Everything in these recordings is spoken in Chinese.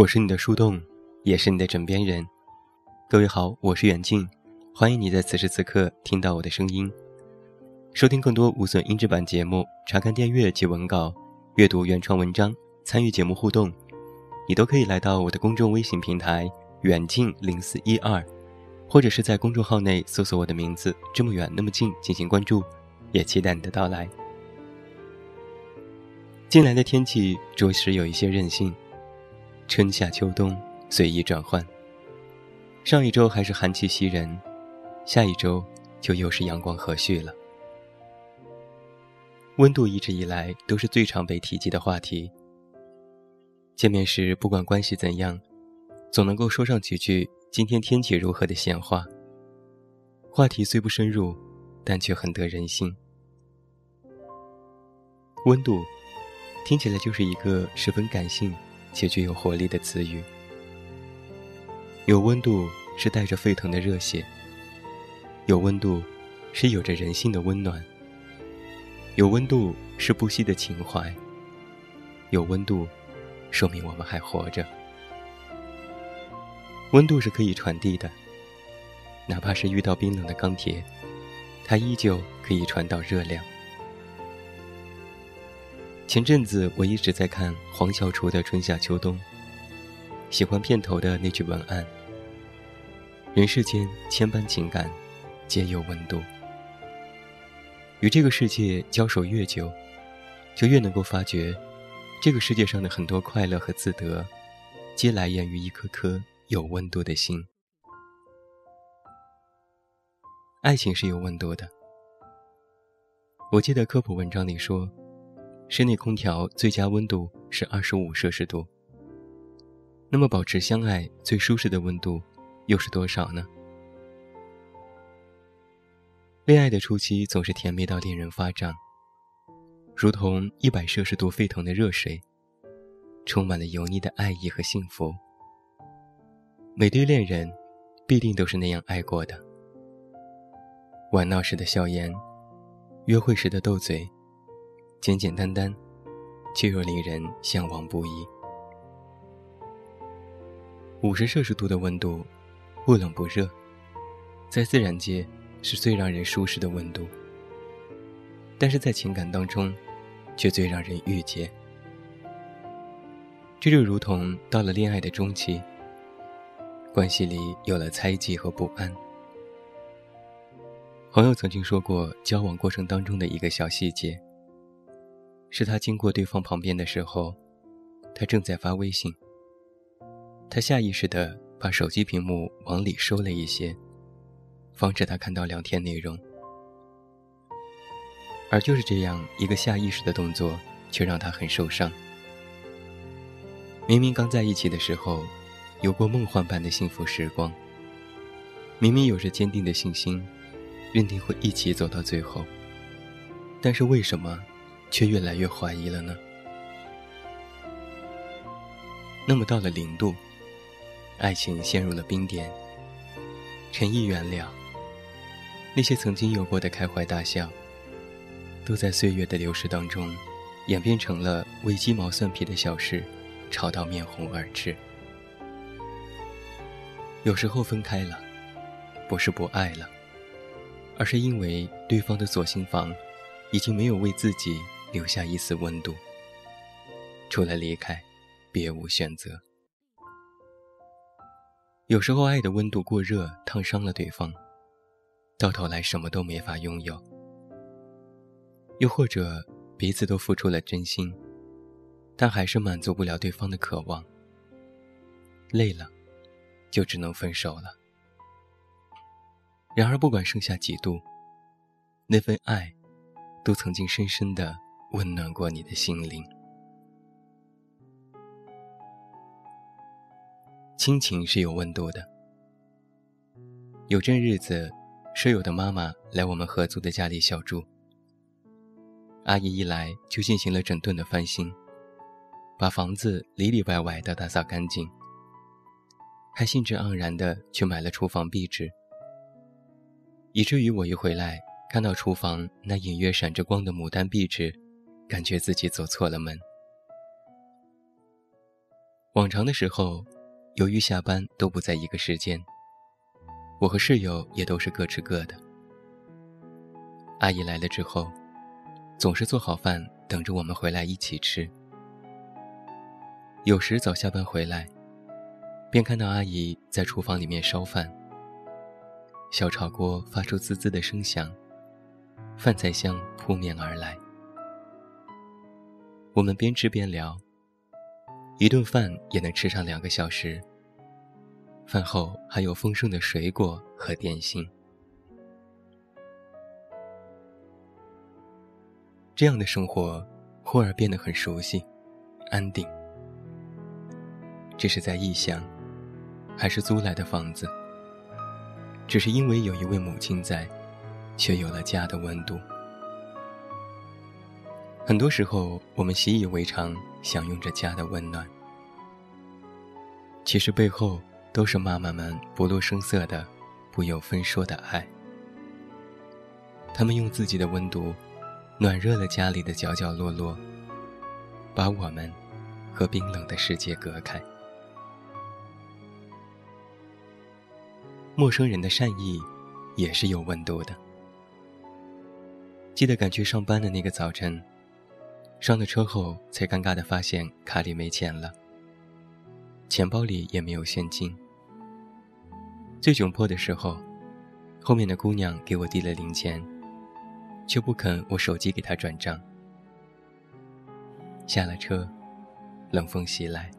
我是你的树洞，也是你的枕边人。各位好，我是远近，欢迎你在此时此刻听到我的声音。收听更多无损音质版节目，查看电阅及文稿，阅读原创文章，参与节目互动，你都可以来到我的公众微信平台远近零四一二，或者是在公众号内搜索我的名字“这么远那么近”进行关注，也期待你的到来。近来的天气着实有一些任性。春夏秋冬随意转换。上一周还是寒气袭人，下一周就又是阳光和煦了。温度一直以来都是最常被提及的话题。见面时不管关系怎样，总能够说上几句今天天气如何的闲话。话题虽不深入，但却很得人心。温度，听起来就是一个十分感性。且具有活力的词语。有温度是带着沸腾的热血，有温度是有着人性的温暖，有温度是不息的情怀，有温度说明我们还活着。温度是可以传递的，哪怕是遇到冰冷的钢铁，它依旧可以传导热量。前阵子我一直在看黄小厨的《春夏秋冬》，喜欢片头的那句文案：“人世间千般情感，皆有温度。”与这个世界交手越久，就越能够发觉，这个世界上的很多快乐和自得，皆来源于一颗颗有温度的心。爱情是有温度的。我记得科普文章里说。室内空调最佳温度是二十五摄氏度。那么，保持相爱最舒适的温度又是多少呢？恋爱的初期总是甜蜜到令人发胀，如同一百摄氏度沸腾的热水，充满了油腻的爱意和幸福。每对恋人必定都是那样爱过的。玩闹时的笑颜，约会时的斗嘴。简简单单，却又令人向往不已。五十摄氏度的温度，不冷不热，在自然界是最让人舒适的温度，但是在情感当中，却最让人郁结。这就如同到了恋爱的中期，关系里有了猜忌和不安。朋友曾经说过，交往过程当中的一个小细节。是他经过对方旁边的时候，他正在发微信。他下意识地把手机屏幕往里收了一些，防止他看到聊天内容。而就是这样一个下意识的动作，却让他很受伤。明明刚在一起的时候，有过梦幻般的幸福时光，明明有着坚定的信心，认定会一起走到最后，但是为什么？却越来越怀疑了呢。那么到了零度，爱情陷入了冰点。陈意原谅，那些曾经有过的开怀大笑，都在岁月的流逝当中，演变成了为鸡毛蒜皮的小事，吵到面红耳赤。有时候分开了，不是不爱了，而是因为对方的左心房，已经没有为自己。留下一丝温度，除了离开，别无选择。有时候，爱的温度过热，烫伤了对方，到头来什么都没法拥有；又或者，彼此都付出了真心，但还是满足不了对方的渴望，累了，就只能分手了。然而，不管剩下几度，那份爱，都曾经深深的。温暖过你的心灵。亲情是有温度的。有阵日子，舍友的妈妈来我们合租的家里小住。阿姨一来就进行了整顿的翻新，把房子里里外外都打扫干净，还兴致盎然的去买了厨房壁纸，以至于我一回来看到厨房那隐约闪着光的牡丹壁纸。感觉自己走错了门。往常的时候，由于下班都不在一个时间，我和室友也都是各吃各的。阿姨来了之后，总是做好饭等着我们回来一起吃。有时早下班回来，便看到阿姨在厨房里面烧饭，小炒锅发出滋滋的声响，饭菜香扑面而来。我们边吃边聊。一顿饭也能吃上两个小时。饭后还有丰盛的水果和点心。这样的生活忽而变得很熟悉、安定。这是在异乡，还是租来的房子？只是因为有一位母亲在，却有了家的温度。很多时候，我们习以为常，享用着家的温暖。其实背后都是妈妈们不露声色的、不由分说的爱。他们用自己的温度，暖热了家里的角角落落，把我们和冰冷的世界隔开。陌生人的善意，也是有温度的。记得赶去上班的那个早晨。上了车后，才尴尬地发现卡里没钱了，钱包里也没有现金。最窘迫的时候，后面的姑娘给我递了零钱，却不肯我手机给她转账。下了车，冷风袭来，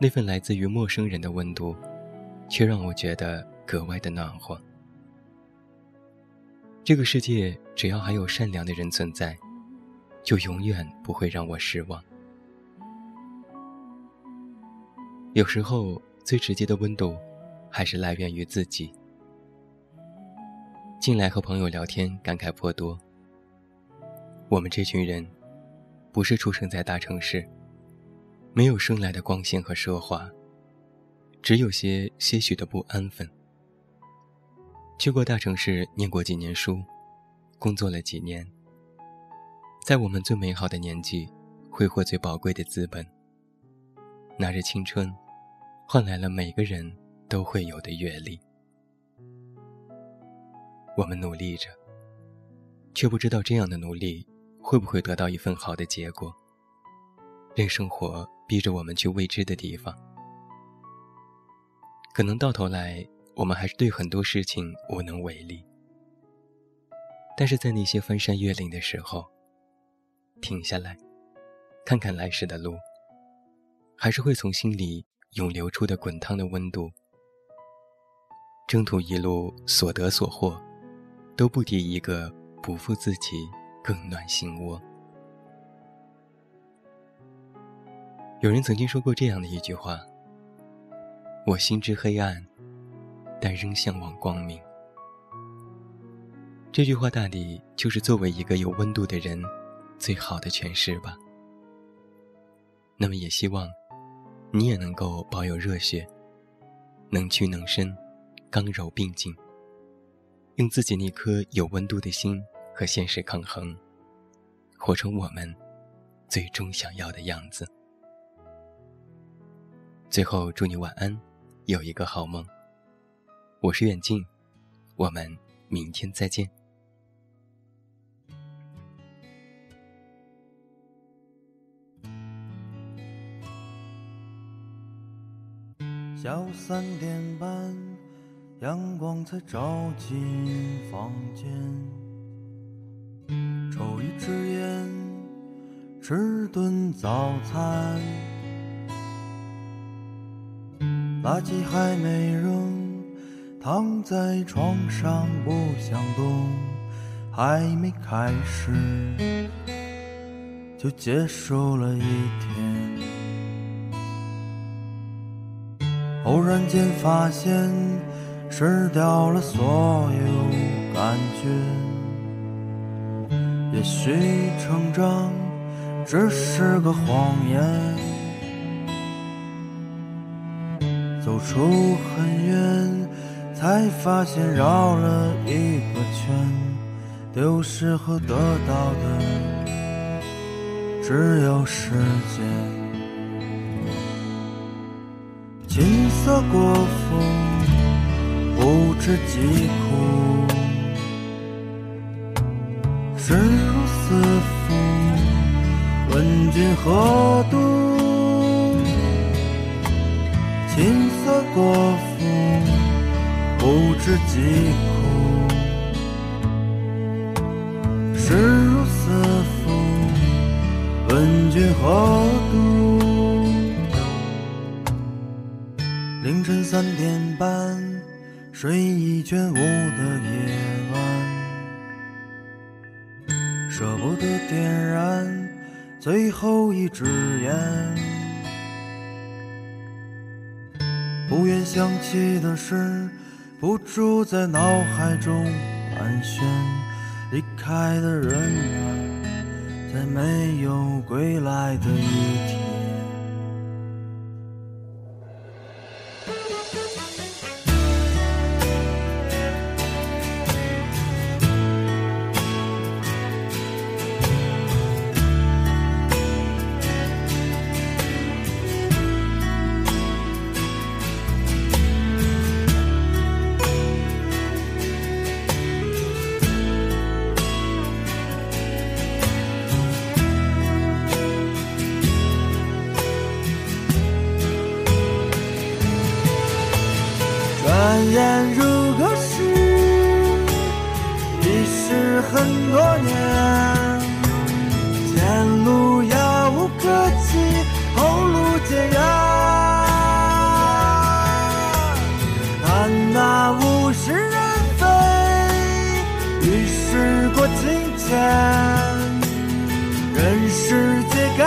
那份来自于陌生人的温度，却让我觉得格外的暖和。这个世界，只要还有善良的人存在。就永远不会让我失望。有时候，最直接的温度，还是来源于自己。近来和朋友聊天，感慨颇多。我们这群人，不是出生在大城市，没有生来的光鲜和奢华，只有些些许的不安分。去过大城市，念过几年书，工作了几年。在我们最美好的年纪，挥霍最宝贵的资本，拿着青春，换来了每个人都会有的阅历。我们努力着，却不知道这样的努力会不会得到一份好的结果。任生活逼着我们去未知的地方，可能到头来，我们还是对很多事情无能为力。但是在那些翻山越岭的时候，停下来，看看来时的路，还是会从心里涌流出的滚烫的温度。征途一路所得所获，都不敌一个不负自己更暖心窝。有人曾经说过这样的一句话：“我心之黑暗，但仍向往光明。”这句话大抵就是作为一个有温度的人。最好的诠释吧。那么也希望，你也能够保有热血，能屈能伸，刚柔并进，用自己那颗有温度的心和现实抗衡，活成我们最终想要的样子。最后，祝你晚安，有一个好梦。我是远近，我们明天再见。下午三点半，阳光才照进房间。抽一支烟，吃顿早餐。垃圾还没扔，躺在床上不想动。还没开始，就结束了一天。偶然间发现，失掉了所有感觉。也许成长只是个谎言。走出很远，才发现绕了一个圈。丢失和得到的，只有时间。琴瑟过府，不知疾苦。身如死符，问君何度？琴瑟过府，不知疾苦。身如死符，问君何度？凌晨三点半，睡意全无的夜晚，舍不得点燃最后一支烟。不愿想起的事，不住在脑海中盘旋。离开的人啊，在没有归来的一天。转眼如隔世，已是很多年。前路遥无可期，后路艰远。看那物是人非，已时过境迁。人世皆改